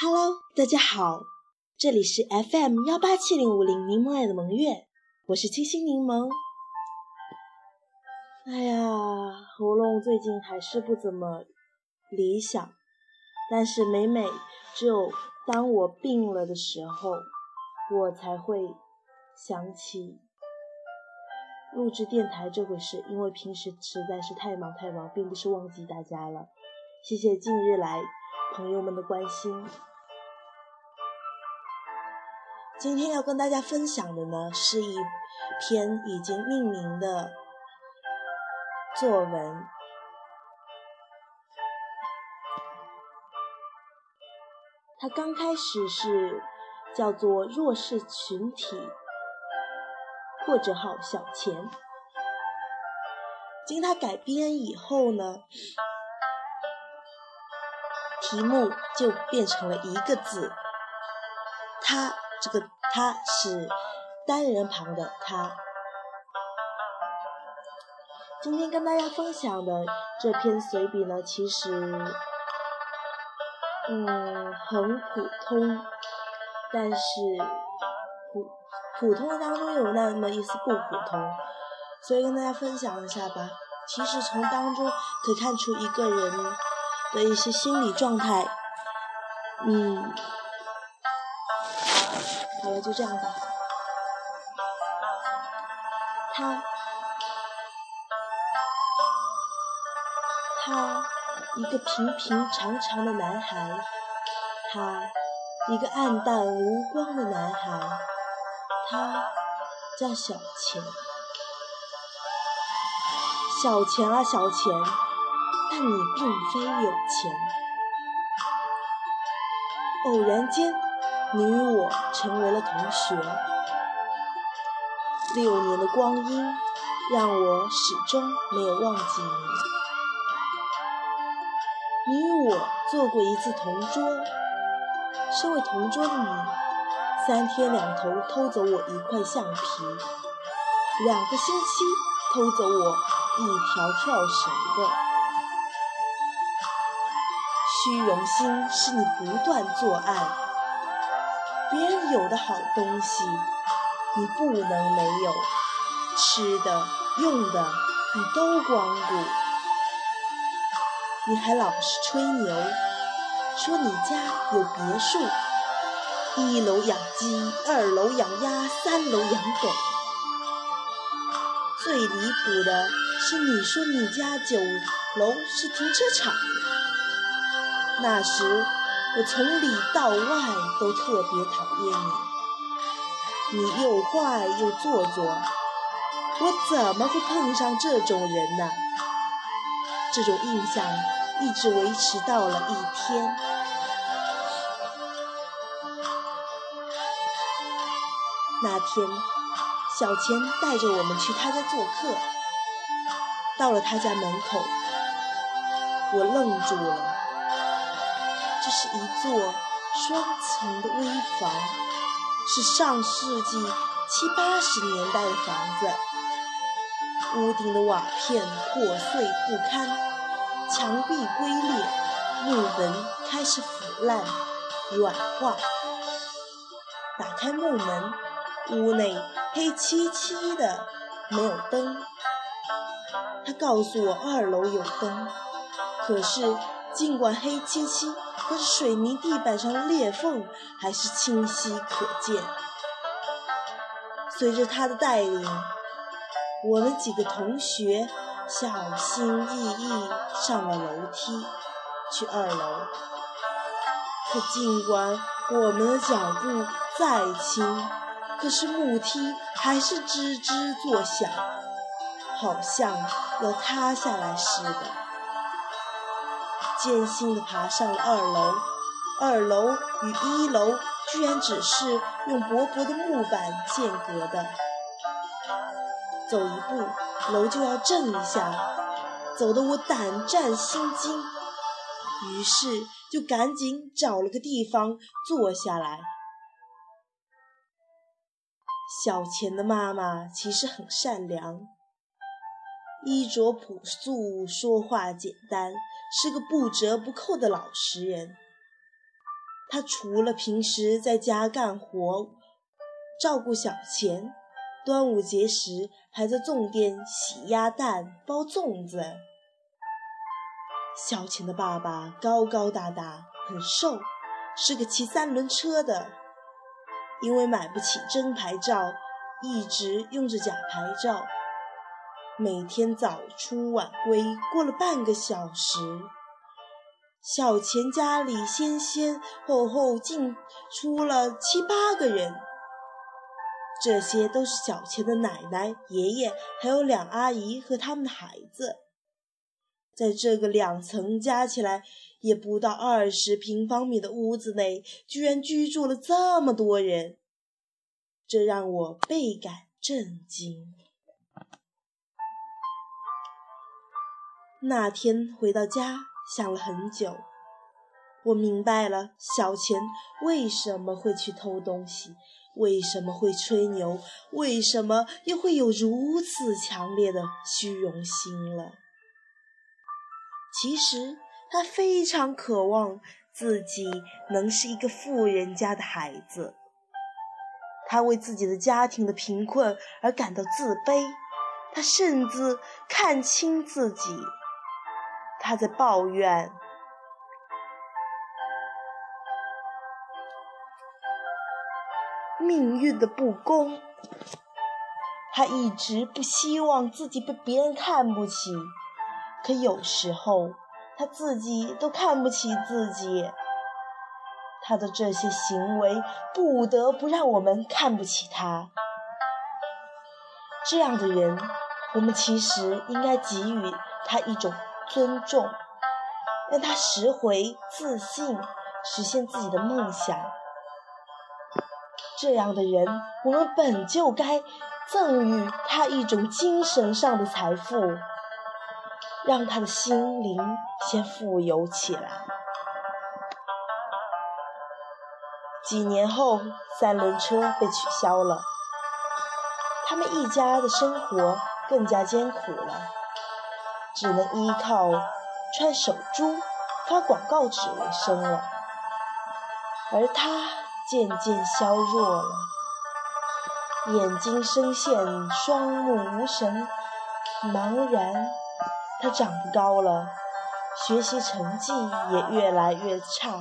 Hello，大家好，这里是 FM 幺八七零五零柠檬爱的萌月，我是清新柠檬。哎呀，喉咙最近还是不怎么理想，但是每每只有当我病了的时候，我才会想起录制电台这回事，因为平时实在是太忙太忙，并不是忘记大家了。谢谢近日来朋友们的关心。今天要跟大家分享的呢，是一篇已经命名的作文。它刚开始是叫做“弱势群体”或者号小钱，经它改编以后呢，题目就变成了一个字，他。这个他是单人旁的他。今天跟大家分享的这篇随笔呢，其实嗯很普通，但是普普通当中有那么一丝不普通，所以跟大家分享一下吧。其实从当中可以看出一个人的一些心理状态，嗯。好了，就这样吧。他，他一个平平常常的男孩，他一个暗淡无光的男孩，他叫小钱。小钱啊，小钱，但你并非有钱。偶然间。你与我成为了同学，六年的光阴让我始终没有忘记你。你与我做过一次同桌，身为同桌的你，三天两头偷走我一块橡皮，两个星期偷走我一条跳绳的。虚荣心使你不断作案。别人有的好东西，你不能没有；吃的、用的，你都光顾。你还老是吹牛，说你家有别墅，一楼养鸡，二楼养鸭，三楼养狗。最离谱的是，你说你家九楼是停车场，那时。我从里到外都特别讨厌你，你又坏又做作，我怎么会碰上这种人呢？这种印象一直维持到了一天。那天，小钱带着我们去他家做客，到了他家门口，我愣住了。是一座双层的危房，是上世纪七八十年代的房子。屋顶的瓦片破碎不堪，墙壁龟裂，木门开始腐烂软化。打开木门，屋内黑漆漆的，没有灯。他告诉我二楼有灯，可是尽管黑漆漆。可是水泥地板上的裂缝还是清晰可见。随着他的带领，我们几个同学小心翼翼上了楼梯，去二楼。可尽管我们的脚步再轻，可是木梯还是吱吱作响，好像要塌下来似的。艰辛地爬上了二楼，二楼与一楼居然只是用薄薄的木板间隔的，走一步楼就要震一下，走得我胆战心惊，于是就赶紧找了个地方坐下来。小钱的妈妈其实很善良。衣着朴素，说话简单，是个不折不扣的老实人。他除了平时在家干活、照顾小钱，端午节时还在粽店洗鸭蛋、包粽子。小钱的爸爸高高大大，很瘦，是个骑三轮车的。因为买不起真牌照，一直用着假牌照。每天早出晚归，过了半个小时，小钱家里先先后后进出了七八个人，这些都是小钱的奶奶、爷爷，还有两阿姨和他们的孩子。在这个两层加起来也不到二十平方米的屋子内，居然居住了这么多人，这让我倍感震惊。那天回到家，想了很久，我明白了小钱为什么会去偷东西，为什么会吹牛，为什么又会有如此强烈的虚荣心了。其实他非常渴望自己能是一个富人家的孩子，他为自己的家庭的贫困而感到自卑，他甚至看清自己。他在抱怨命运的不公，他一直不希望自己被别人看不起，可有时候他自己都看不起自己。他的这些行为不得不让我们看不起他。这样的人，我们其实应该给予他一种。尊重，让他拾回自信，实现自己的梦想。这样的人，我们本就该赠予他一种精神上的财富，让他的心灵先富有起来。几年后，三轮车被取消了，他们一家的生活更加艰苦了。只能依靠穿手珠、发广告纸为生了，而他渐渐消弱了，眼睛深陷，双目无神，茫然。他长不高了，学习成绩也越来越差，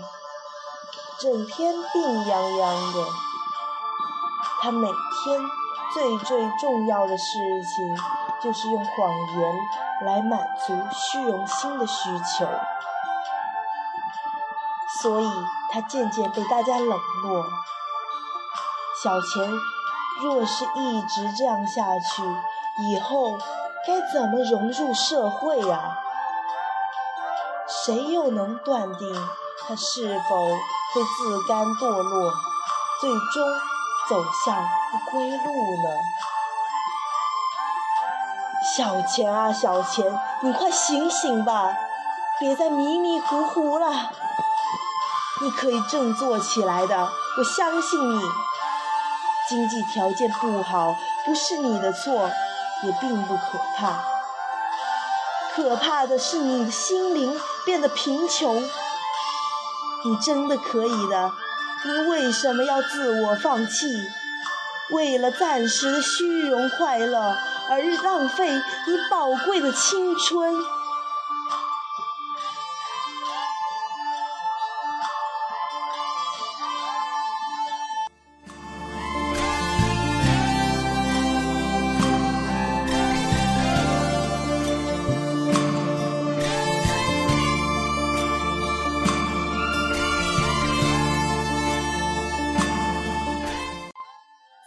整天病殃殃的。他每天最最重要的事情就是用谎言。来满足虚荣心的需求，所以他渐渐被大家冷落。小钱若是一直这样下去，以后该怎么融入社会呀？谁又能断定他是否会自甘堕落，最终走向不归路呢？小钱啊，小钱，你快醒醒吧，别再迷迷糊糊了。你可以振作起来的，我相信你。经济条件不好不是你的错，也并不可怕。可怕的是你的心灵变得贫穷。你真的可以的，你为什么要自我放弃？为了暂时的虚荣快乐？而浪费你宝贵的青春。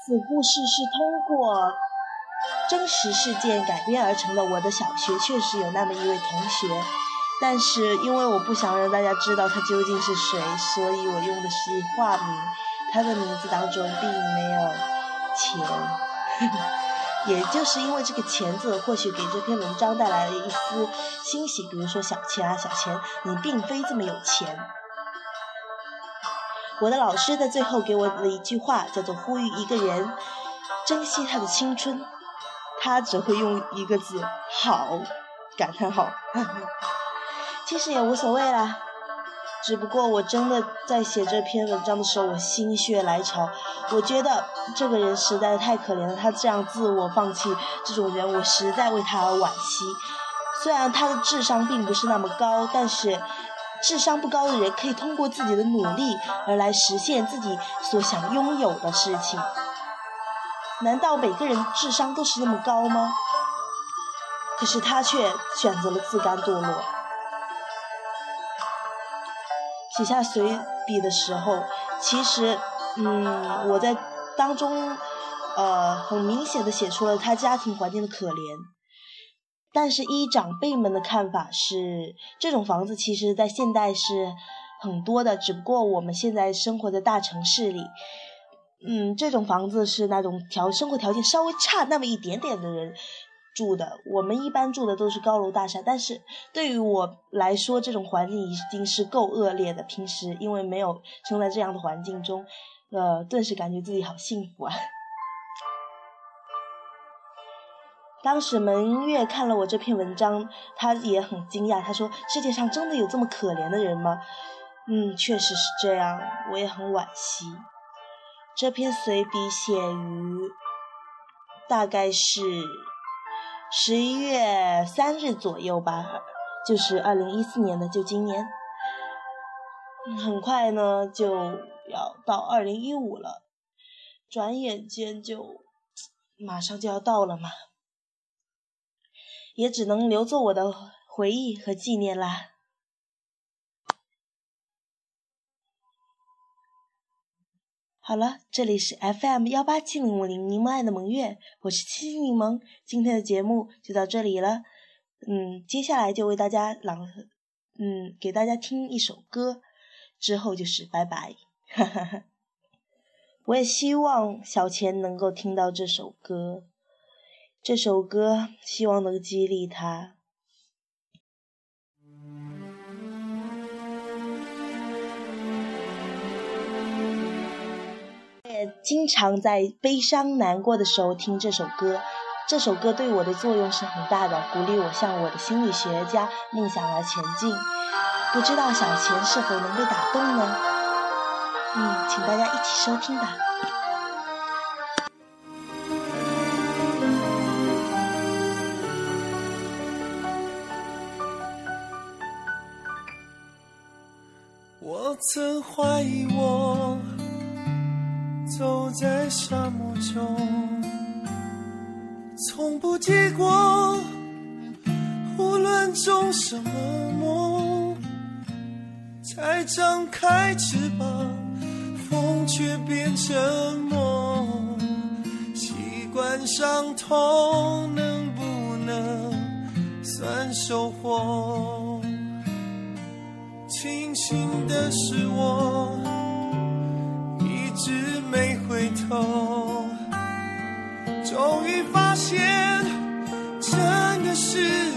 此故事是通过。真实事件改编而成的。我的小学确实有那么一位同学，但是因为我不想让大家知道他究竟是谁，所以我用的是化名。他的名字当中并没有“钱”，也就是因为这个“钱”字，或许给这篇文章带来了一丝欣喜。比如说，小钱啊，小钱，你并非这么有钱。我的老师在最后给我的一句话叫做：“呼吁一个人珍惜他的青春。”他只会用一个字“好”，感叹号。其实也无所谓啦，只不过我真的在写这篇文章的时候，我心血来潮，我觉得这个人实在太可怜了，他这样自我放弃，这种人我实在为他而惋惜。虽然他的智商并不是那么高，但是智商不高的人可以通过自己的努力而来实现自己所想拥有的事情。难道每个人智商都是那么高吗？可是他却选择了自甘堕落。写下随笔的时候，其实，嗯，我在当中，呃，很明显的写出了他家庭环境的可怜。但是依长辈们的看法是，这种房子其实在现代是很多的，只不过我们现在生活在大城市里，嗯，这种房子是那种条生活条件稍微差那么一点点的人。住的，我们一般住的都是高楼大厦，但是对于我来说，这种环境已经是够恶劣的。平时因为没有生在这样的环境中，呃，顿时感觉自己好幸福啊。当时门月看了我这篇文章，他也很惊讶，他说：“世界上真的有这么可怜的人吗？”嗯，确实是这样，我也很惋惜。这篇随笔写于大概是。十一月三日左右吧，就是二零一四年的，就今年。很快呢，就要到二零一五了，转眼间就马上就要到了嘛，也只能留作我的回忆和纪念啦。好了，这里是 FM 幺八七零五零柠檬爱的萌月，我是七七柠檬，今天的节目就到这里了。嗯，接下来就为大家朗，嗯，给大家听一首歌，之后就是拜拜。哈哈哈。我也希望小钱能够听到这首歌，这首歌希望能激励他。经常在悲伤难过的时候听这首歌，这首歌对我的作用是很大的，鼓励我向我的心理学家梦想而前进。不知道小钱是否能被打动呢？嗯，请大家一起收听吧。我曾怀疑我。走在沙漠中，从不结果。无论种什么梦，才张开翅膀，风却变沉默。习惯伤痛，能不能算收获？庆幸的是我。直没回头，终于发现，真的是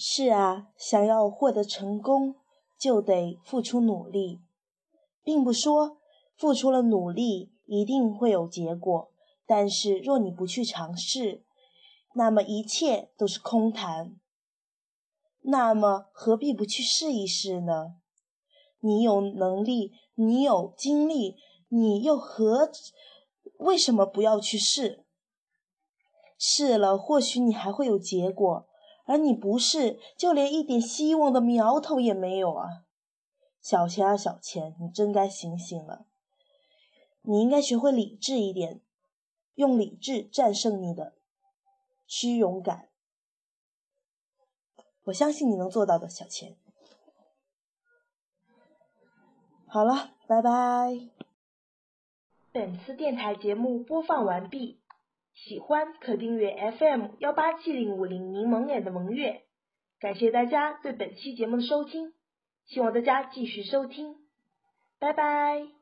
是啊，想要获得成功，就得付出努力，并不说付出了努力一定会有结果。但是若你不去尝试，那么一切都是空谈。那么何必不去试一试呢？你有能力，你有精力，你又何为什么不要去试？试了，或许你还会有结果。而你不是，就连一点希望的苗头也没有啊！小钱啊，小钱，你真该醒醒了。你应该学会理智一点，用理智战胜你的虚荣感。我相信你能做到的，小钱。好了，拜拜。本次电台节目播放完毕。喜欢可订阅 FM 幺八七零五零柠檬脸的萌月，感谢大家对本期节目的收听，希望大家继续收听，拜拜。